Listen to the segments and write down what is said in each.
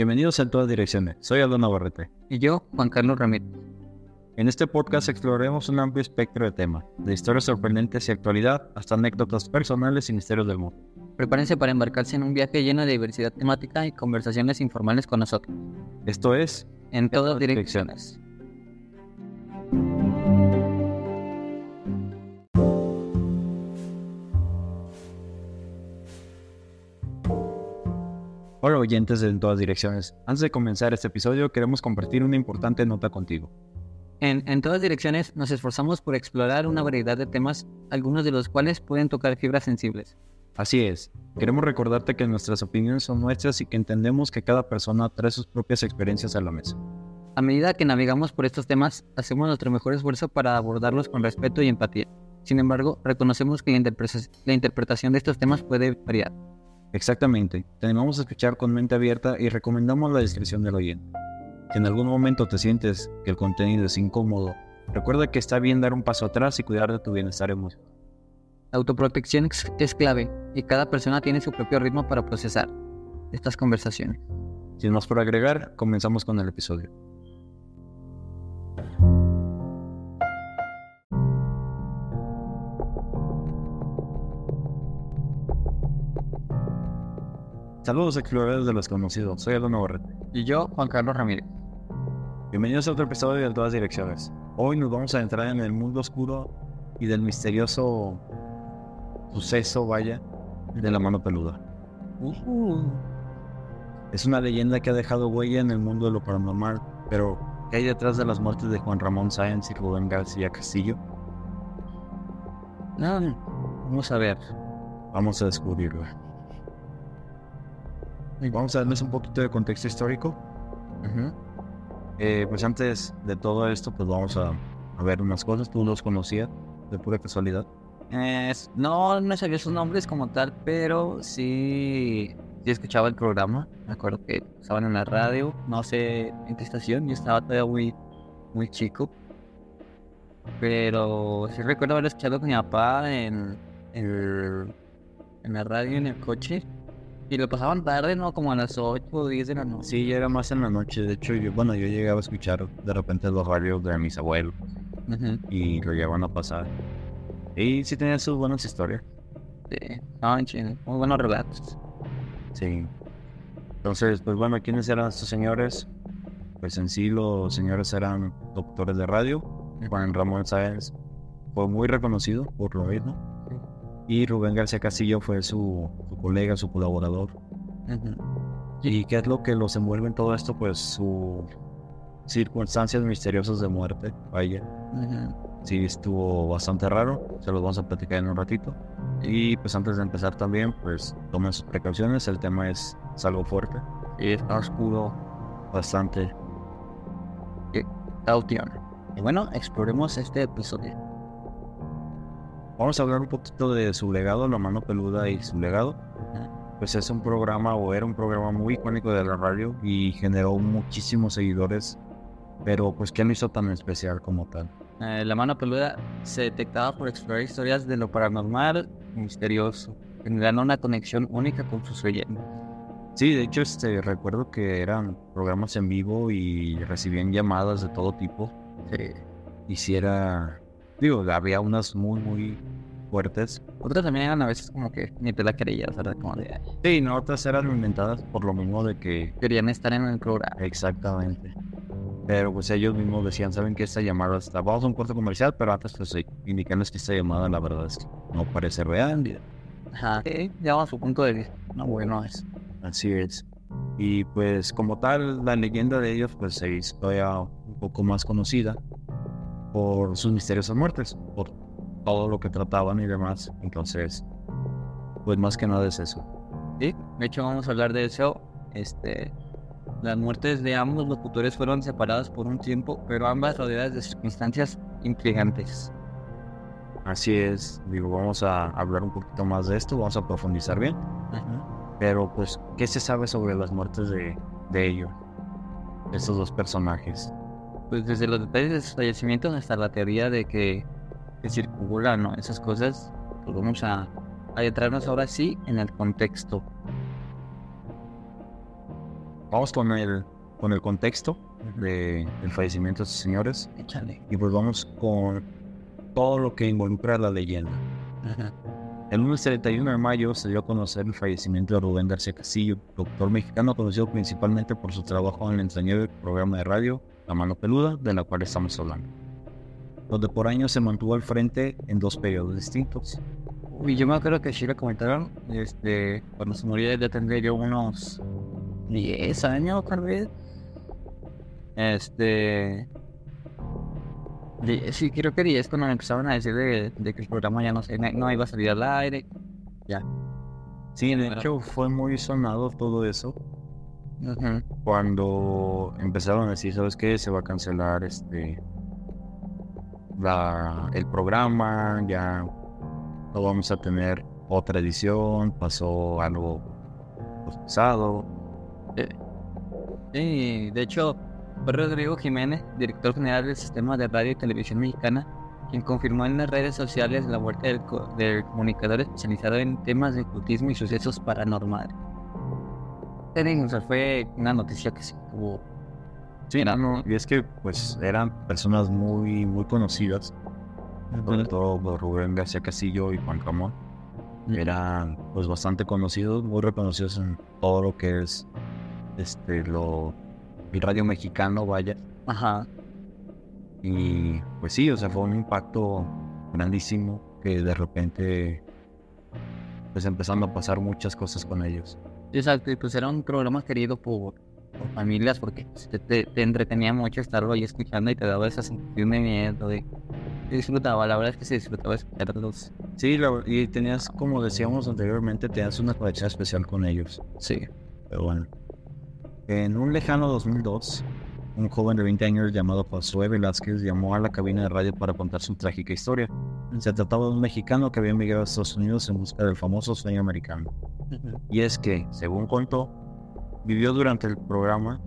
Bienvenidos a todas direcciones. Soy Aldo Navarrete. Y yo, Juan Carlos Ramírez. En este podcast exploraremos un amplio espectro de temas, de historias sorprendentes y actualidad hasta anécdotas personales y misterios del mundo. Prepárense para embarcarse en un viaje lleno de diversidad temática y conversaciones informales con nosotros. Esto es En todas direcciones. Hola oyentes de En todas direcciones. Antes de comenzar este episodio queremos compartir una importante nota contigo. En, en todas direcciones nos esforzamos por explorar una variedad de temas, algunos de los cuales pueden tocar fibras sensibles. Así es, queremos recordarte que nuestras opiniones son nuestras y que entendemos que cada persona trae sus propias experiencias a la mesa. A medida que navegamos por estos temas, hacemos nuestro mejor esfuerzo para abordarlos con respeto y empatía. Sin embargo, reconocemos que la interpretación de estos temas puede variar. Exactamente, te animamos a escuchar con mente abierta y recomendamos la descripción del oyente. Si en algún momento te sientes que el contenido es incómodo, recuerda que está bien dar un paso atrás y cuidar de tu bienestar emocional. La autoprotección es clave y cada persona tiene su propio ritmo para procesar estas conversaciones. Sin más por agregar, comenzamos con el episodio. Saludos exploradores de los conocidos, soy Aldo Navarrete. Y yo, Juan Carlos Ramírez. Bienvenidos a otro episodio de todas direcciones. Hoy nos vamos a entrar en el mundo oscuro y del misterioso suceso, vaya, de la mano peluda. Es una leyenda que ha dejado huella en el mundo de lo paranormal, pero ¿qué hay detrás de las muertes de Juan Ramón Sáenz y Rubén García Castillo? No, vamos a ver. Vamos a descubrirlo. Vamos a darles un poquito de contexto histórico. Eh, pues antes de todo esto, pues vamos a, a ver unas cosas. ¿Tú los conocías de pura casualidad? No, no sabía sus nombres como tal, pero sí, sí escuchaba el programa. Me acuerdo que estaban en la radio, no sé en qué estación, yo estaba todavía muy, muy chico. Pero sí recuerdo haber escuchado con mi papá en, en, en la radio, en el coche. Y lo pasaban tarde, ¿no? Como a las 8 o 10 de la noche. Sí, ya era más en la noche. De hecho, yo, bueno, yo llegaba a escuchar de repente los radios de mis abuelos y lo llevaban a pasar. Y sí tenían sus buenas historias. sí, estaban chidos, muy buenos relatos. Sí. Entonces, pues bueno, ¿quiénes eran estos señores? Pues en sí los señores eran doctores de radio. Juan Ramón Sáenz fue muy reconocido por lo mismo. Y Rubén García Castillo fue su, su colega, su colaborador. ¿Y qué es lo que los envuelve en todo esto? Pues sus circunstancias misteriosas de muerte. Vaya, Ujú. sí estuvo bastante raro. Se los vamos a platicar en un ratito. Y pues antes de empezar también, pues tomen sus precauciones. El tema es, es algo fuerte. Y está oscuro, Bastante. caution. Y bueno, exploremos este episodio. Vamos a hablar un poquito de su legado, La Mano Peluda y su legado. Pues es un programa o era un programa muy icónico de la radio y generó muchísimos seguidores. Pero pues ¿qué lo hizo tan especial como tal? Eh, la mano peluda se detectaba por explorar historias de lo paranormal misterioso, generando una conexión única con sus leyendas. Sí, de hecho este, recuerdo que eran programas en vivo y recibían llamadas de todo tipo. Y si era, digo, había unas muy, muy fuertes. Otras también eran a veces como que ni te la creías, ¿verdad? Como de, "Ay, Sí, no, otras eran inventadas por lo mismo de que querían estar en el programa. Exactamente. Pero pues ellos mismos decían, saben que esta llamada está, vamos a un corte comercial, pero antes pues sí, indicarles que esta llamada la verdad es que no parece real. Ajá. Sí, ya a su punto de vista. No, bueno, es. Así es. Y pues como tal, la leyenda de ellos pues se hizo ya un poco más conocida por sus misteriosas muertes, por todo lo que trataban y demás. Entonces, pues más que nada es eso. Sí, de hecho vamos a hablar de eso. Este, las muertes de ambos locutores fueron separadas por un tiempo, pero ambas rodeadas de circunstancias intrigantes. Así es, digo, vamos a hablar un poquito más de esto, vamos a profundizar bien. Pero pues, ¿qué se sabe sobre las muertes de, de ellos? Estos dos personajes. Pues desde los detalles de sus fallecimientos hasta la teoría de que, que circulan ¿no? esas cosas, pues vamos a adentrarnos ahora sí en el contexto. vamos con el, con el contexto de, del fallecimiento de estos señores Échale. y pues vamos con todo lo que involucra la leyenda. Ajá. El lunes 31 de mayo se dio a conocer el fallecimiento de Rubén García Castillo, doctor mexicano conocido principalmente por su trabajo en el entrañable programa de radio La Mano Peluda, de la cual estamos hablando, donde por años se mantuvo al frente en dos periodos distintos. Uy, yo me acuerdo que sí lo comentaron, este, cuando se murió ya tendría yo unos 10 años tal vez. Este... Sí, creo que 10 cuando me empezaron a decir de, de que el programa ya no, no iba a salir al aire. Ya. Sí, de hecho fue muy sonado todo eso Cuando empezaron a decir, ¿sabes qué? Se va a cancelar este la, el programa, ya no vamos a tener otra edición, pasó algo pesado. Sí, de hecho, Rodrigo Jiménez, director general del Sistema de Radio y Televisión Mexicana, quien confirmó en las redes sociales la muerte del, co- del comunicador especializado en temas de ocultismo y sucesos paranormales. Sí, O sea, fue una noticia que se tuvo. Sí, no, y es que pues eran personas muy, muy conocidas, sobre todo por Rubén García Castillo y Juan Ramón. Eran pues bastante conocidos, muy reconocidos en todo lo que es este lo el radio mexicano, vaya. Ajá. Y pues sí, o sea, fue un impacto grandísimo que de repente pues empezando a pasar muchas cosas con ellos. Exacto, y pues era un programa querido por, por familias porque pues, te, te- te entretenía mucho estarlo ahí escuchando y te daba esa sensación de miedo, de... Disfrutaba, la verdad es que se disfrutaba escucharlos. Sí, la- y tenías, como decíamos anteriormente, tenías una conexión especial con ellos. Sí. Pero bueno. En un lejano 2002, un joven de 20 años llamado Josué Velázquez llamó a la cabina de radio para contar su trágica historia. Se trataba de un mexicano que había emigrado a Estados Unidos en busca del famoso sueño americano. Y es que, según contó, vivió durante el programa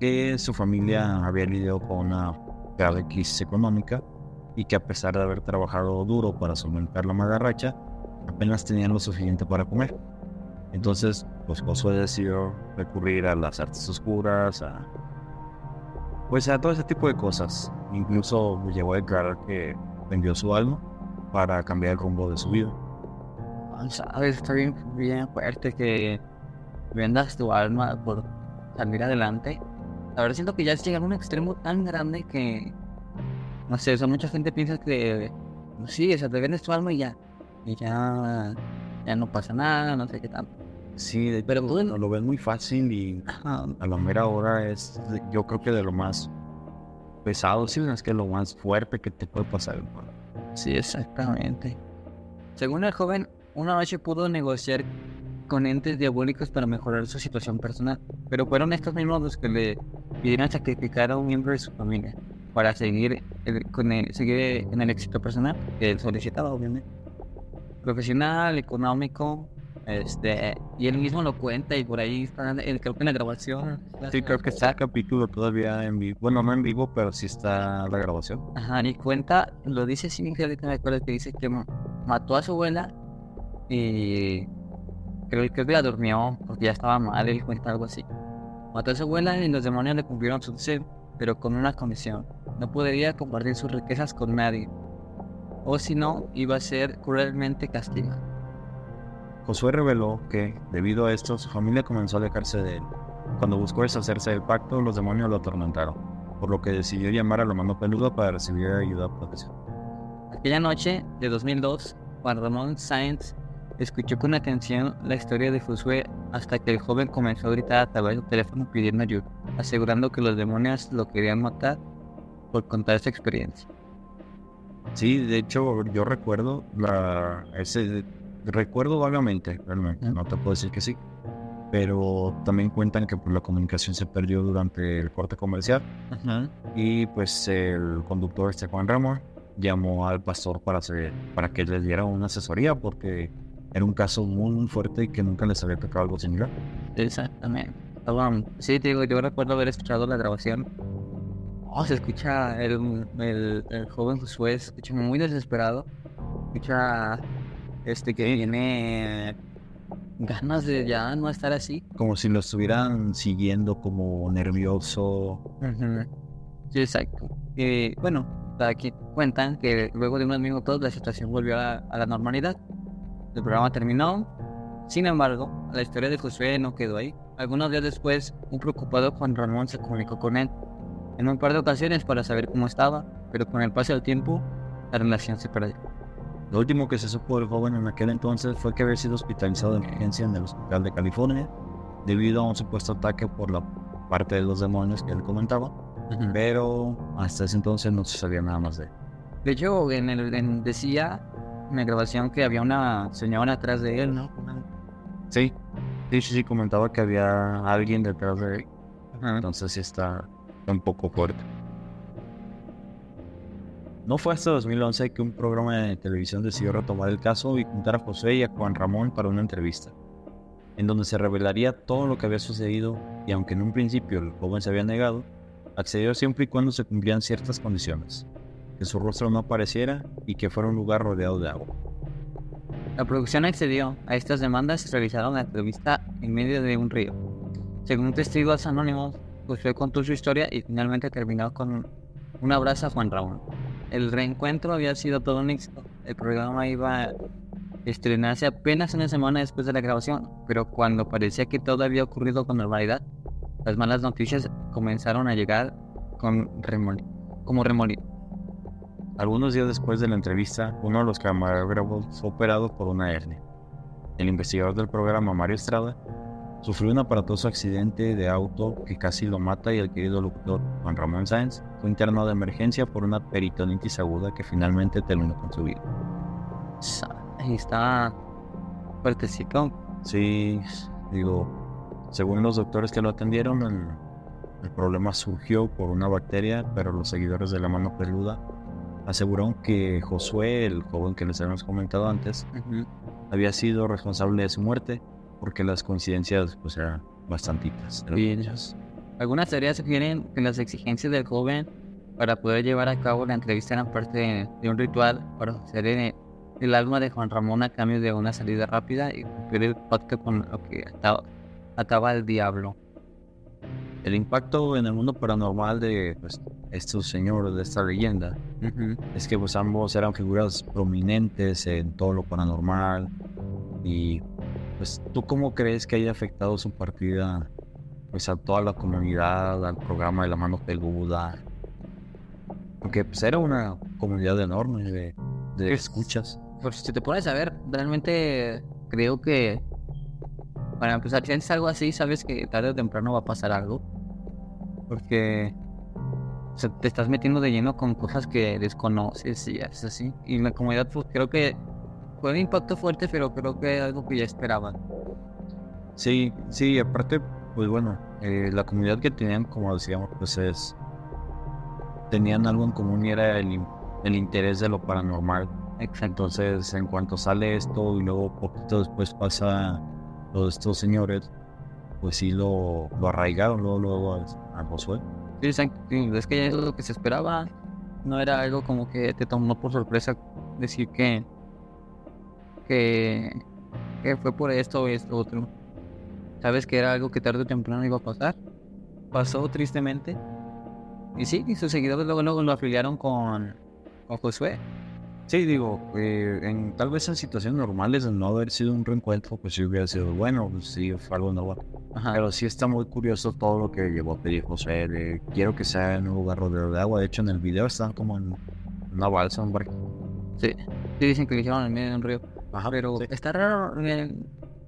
que su familia había lidiado con una grave crisis económica y que a pesar de haber trabajado duro para solventar la mala racha, apenas tenían lo suficiente para comer. Entonces, pues Josué decidió recurrir a las artes oscuras, a pues a todo ese tipo de cosas. Incluso llegó a declarar que vendió su alma para cambiar el rumbo de su vida. Ah, Sabes, está bien, bien fuerte que vendas tu alma por salir adelante. La verdad siento que ya es llegar a un extremo tan grande que... No sé, o sea, mucha gente piensa que... Sí, o sea, te vendes tu alma y ya. Y ya... Ya no pasa nada, no sé qué tanto. Sí, Pero tú- lo ven muy fácil y a la mera hora es, yo creo que de lo más pesado, sí, es que lo más fuerte que te puede pasar. Sí, exactamente. Según el joven, una noche pudo negociar con entes diabólicos para mejorar su situación personal, pero fueron estos mismos los que le pidieron sacrificar a un miembro de su familia para seguir, con el, seguir en el éxito personal que él solicitaba, obviamente. Profesional, económico, este, y él mismo lo cuenta y por ahí está, el- creo que en la grabación. Sí, creo que está el capítulo todavía en vivo. Bueno, no en vivo, pero sí está la grabación. Ajá, y cuenta, lo dice sin que ahorita me acuerdo que dice que ma- mató a su abuela y creo, creo que la durmió porque ya estaba mal, él cuenta algo así. Mató a su abuela y los demonios le cumplieron su deseo, pero con una condición. No podría compartir sus riquezas con nadie. O si no, iba a ser cruelmente castigado. Josué reveló que, debido a esto, su familia comenzó a alejarse de él. Cuando buscó deshacerse del pacto, los demonios lo atormentaron, por lo que decidió llamar a la mano peluda para recibir ayuda protección. Aquella noche de 2002, Juan Ramón Sáenz escuchó con atención la historia de Josué hasta que el joven comenzó a gritar a través del teléfono pidiendo ayuda, asegurando que los demonios lo querían matar por contar esa experiencia. Sí, de hecho, yo recuerdo la, ese, recuerdo vagamente, realmente, no te puedo decir que sí, pero también cuentan que pues, la comunicación se perdió durante el corte comercial y pues el conductor este Juan Ramón llamó al pastor para hacer, para que les diera una asesoría porque era un caso muy, muy fuerte y que nunca les había tocado algo similar. Exactamente. Sí, te digo, yo recuerdo haber escuchado la grabación. Oh, se escucha el, el, el joven Josué, se escucha muy desesperado. Escucha este que viene ganas de ya no estar así. Como si lo estuvieran siguiendo como nervioso. Sí, exacto. Y bueno, aquí cuentan que luego de unos minutos la situación volvió a, la normalidad. El programa terminó. Sin embargo, la historia de Josué no quedó ahí. Algunos días después, un preocupado Juan Ramón se comunicó con él en un par de ocasiones para saber cómo estaba, pero con el paso del tiempo, la relación se perdió. Lo último que se supo del joven en aquel entonces fue que había sido hospitalizado de emergencia en el hospital de California debido a un supuesto ataque por la parte de los demonios que él comentaba, pero hasta ese entonces no se sabía nada más de él. De hecho, en el, decía en la grabación que había una señora atrás de él, ¿no? Sí, sí, sí, comentaba que había alguien detrás de él. Entonces sí está un poco fuerte. No fue hasta 2011 que un programa de televisión decidió retomar el caso y juntar a José y a Juan Ramón para una entrevista, en donde se revelaría todo lo que había sucedido y aunque en un principio el joven se había negado, accedió siempre y cuando se cumplían ciertas condiciones, que su rostro no apareciera y que fuera un lugar rodeado de agua. La producción accedió a estas demandas y realizaron la entrevista en medio de un río. Según testigos anónimos, José contó su historia y finalmente terminó con un abrazo a Juan Ramón el reencuentro había sido todo un éxito. El programa iba a estrenarse apenas una semana después de la grabación, pero cuando parecía que todo había ocurrido con normalidad, las malas noticias comenzaron a llegar con como remolino. Algunos días después de la entrevista, uno de los camarógrafos fue operado por una hernia. El investigador del programa, Mario Estrada, Sufrió un aparatoso accidente de auto que casi lo mata y el querido doctor Juan Ramón Sáenz fue internado de emergencia por una peritonitis aguda que finalmente terminó con su vida. Ahí está fuertecito. Sí, digo, según los doctores que lo atendieron, el, problema surgió por una bacteria, pero los seguidores de la mano peluda aseguraron que Josué, el joven que les habíamos comentado antes, había sido responsable de su muerte porque las coincidencias pues eran bastantitas. Algunas teorías sugieren que las exigencias del joven para poder llevar a cabo la entrevista eran parte de, un ritual para hacer el, alma de Juan Ramón a cambio de una salida rápida y cumplir el pacto con lo que ataba, el diablo. El impacto en el mundo paranormal de pues, estos señores de esta leyenda es que pues ambos eran figuras prominentes en todo lo paranormal y pues, ¿tú cómo crees que haya afectado su partida pues, a toda la comunidad, al programa de la mano peluda? Porque pues, era una comunidad enorme de, de escuchas. Pues si te pones a ver, realmente creo que para empezar, si haces algo así, sabes que tarde o temprano va a pasar algo. Porque te estás metiendo de lleno con cosas que desconoces y es así. Y la comunidad, pues creo que fue un impacto fuerte, pero creo que es algo que ya esperaban. Sí, sí, aparte, pues bueno, eh, la comunidad que tenían, como decíamos, pues es. tenían algo en común y era el, el interés de lo paranormal. Exacto. Entonces, en cuanto sale esto y luego poquito después pasa lo de estos señores, pues sí lo, lo arraigaron luego, luego a, a Josué. Sí, es que ya es lo que se esperaba. No era algo como que te tomó por sorpresa decir que que, fue por esto o esto otro. Sabes que era algo que tarde o temprano iba a pasar. Pasó tristemente. Y sí, y sus seguidores luego, luego lo afiliaron con, con Josué. Sí, digo, eh, en, tal vez en situaciones normales, de no haber sido un reencuentro, pues sí hubiera sido bueno, pues sí, fue algo nuevo. Pero sí está muy curioso todo lo que llevó a pedir José. quiero que sea en un lugar rodeado de agua. De hecho, en el video están como en una balsa, un barco. Sí, sí dicen que lo hicieron en medio de un río. Ajá, pero está raro. Eh,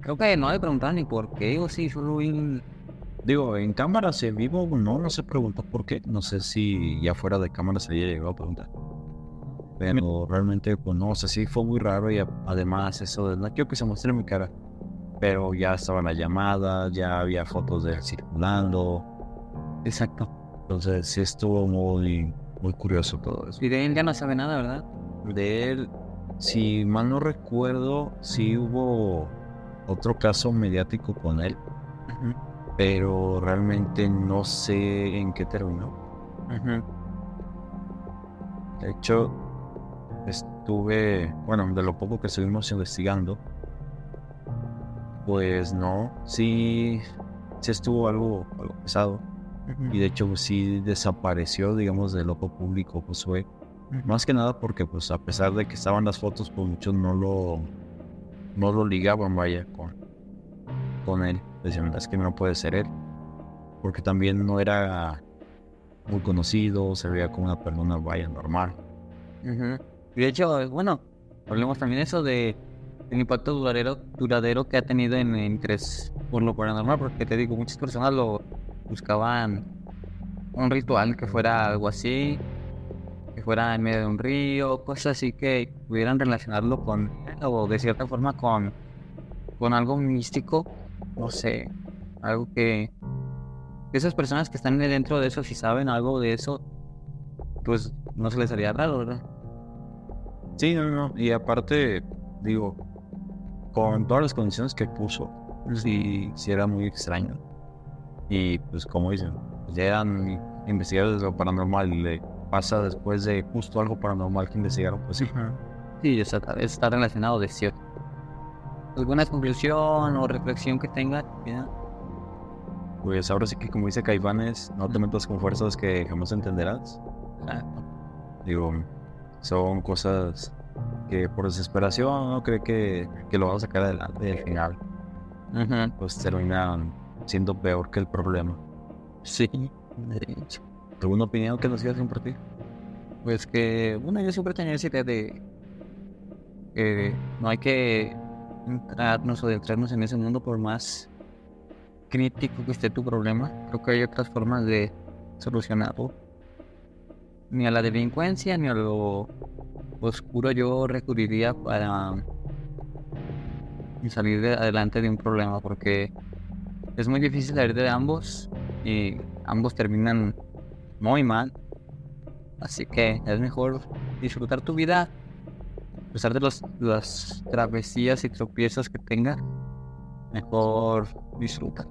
creo que no hay preguntar ni por qué, o sí, solo vi. Digo, en cámaras en vivo no, no se preguntó por qué. No sé si ya fuera de cámara se había llegado a preguntar. Pero realmente, pues no, o sea, sí fue muy raro y además eso de no quiero que se muestre mi cara. Pero ya estaban las llamadas, ya había fotos de él circulando. Exacto. Entonces sí estuvo muy, muy curioso todo eso. Y de él ya no sabe nada, ¿verdad? De él, si mal no recuerdo, sí hubo otro caso mediático con él, pero realmente no sé en qué terminó. De hecho, estuve, bueno, de lo poco que estuvimos investigando, Pues no, sí, sí estuvo algo, algo pesado. Y de hecho pues, sí desapareció, digamos, del ojo público Josué. Más que nada porque pues a pesar de que estaban las fotos, pues muchos no lo, no lo ligaban, vaya, con, con él. Decían, es que no puede ser él. Porque también no era muy conocido, se veía como una persona, vaya, normal. Y de hecho, bueno, hablemos también eso de el impacto duradero, duradero que ha tenido en, interés por lo paranormal, porque te digo, muchas personas lo buscaban un ritual que fuera algo así, fuera en medio de un río, cosas así que pudieran relacionarlo con, o de cierta forma con, con algo místico, no sé, algo que esas personas que están dentro de eso, si saben algo de eso, pues no se les haría raro, ¿verdad? Sí, no, no, y aparte, digo, con todas las condiciones que puso, sí, sí era muy extraño. Y pues como dicen, pues, llegan investigadores de lo paranormal pasa después de justo algo paranormal que investigaron, pues sí. Sí, está, está relacionado de cierto. ¿Alguna conclusión o reflexión que tenga? Pues ahora sí que como dice Caifanes, no te metas con fuerzas que jamás entenderás. Digo, son cosas que por desesperación no cree que, que lo vamos a sacar adelante y al final pues terminan siendo peor que el problema. Sí, ¿Alguna opinión que nos quieras compartir? Pues que, bueno, yo siempre tenía esa idea de que no hay que entrarnos o adentrarnos en ese mundo por más crítico que esté tu problema. Creo que hay otras formas de solucionarlo. Ni a la delincuencia ni a lo oscuro yo recurriría para salir adelante de un problema porque es muy difícil salir de ambos y ambos terminan muy mal. Así que es mejor disfrutar tu vida a pesar de los, las travesías y tropiezos que tengas. Mejor disfrutar.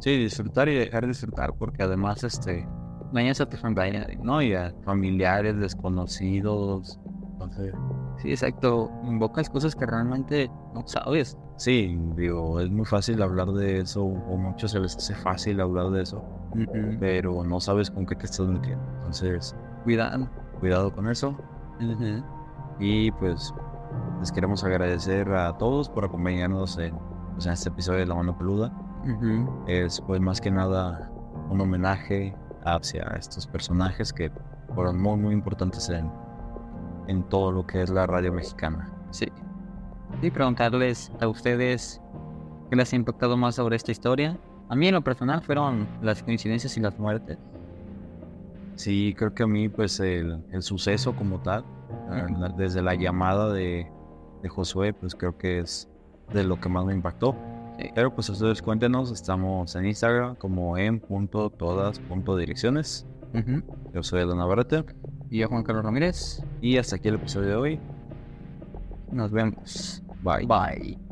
Sí, disfrutar y dejar de disfrutar porque además este dañas a tu familia, ¿no? Y a familiares desconocidos, Sí, exacto. Invocas cosas que realmente no sabes. Sí, digo, es muy fácil hablar de eso, o muchos se les hace fácil hablar de eso, pero no sabes con qué te estás metiendo. Entonces, cuidado. Cuidado con eso. Y pues, les queremos agradecer a todos por acompañarnos en, pues, en este episodio de La Mano Peluda. Es pues más que nada un homenaje hacia estos personajes que fueron muy, muy importantes en en todo lo que es la radio mexicana. Sí. Y preguntarles a ustedes qué les ha impactado más sobre esta historia. A mí en lo personal fueron las coincidencias y las muertes. Sí, creo que a mí pues el, suceso como tal, desde la llamada de, de, Josué, pues creo que es de lo que más me impactó. Pero pues ustedes cuéntenos, estamos en Instagram como en todas Yo soy Elena Navarrete. Y yo Juan Carlos Ramírez. Y hasta aquí el episodio de hoy. Nos vemos. Bye. Bye.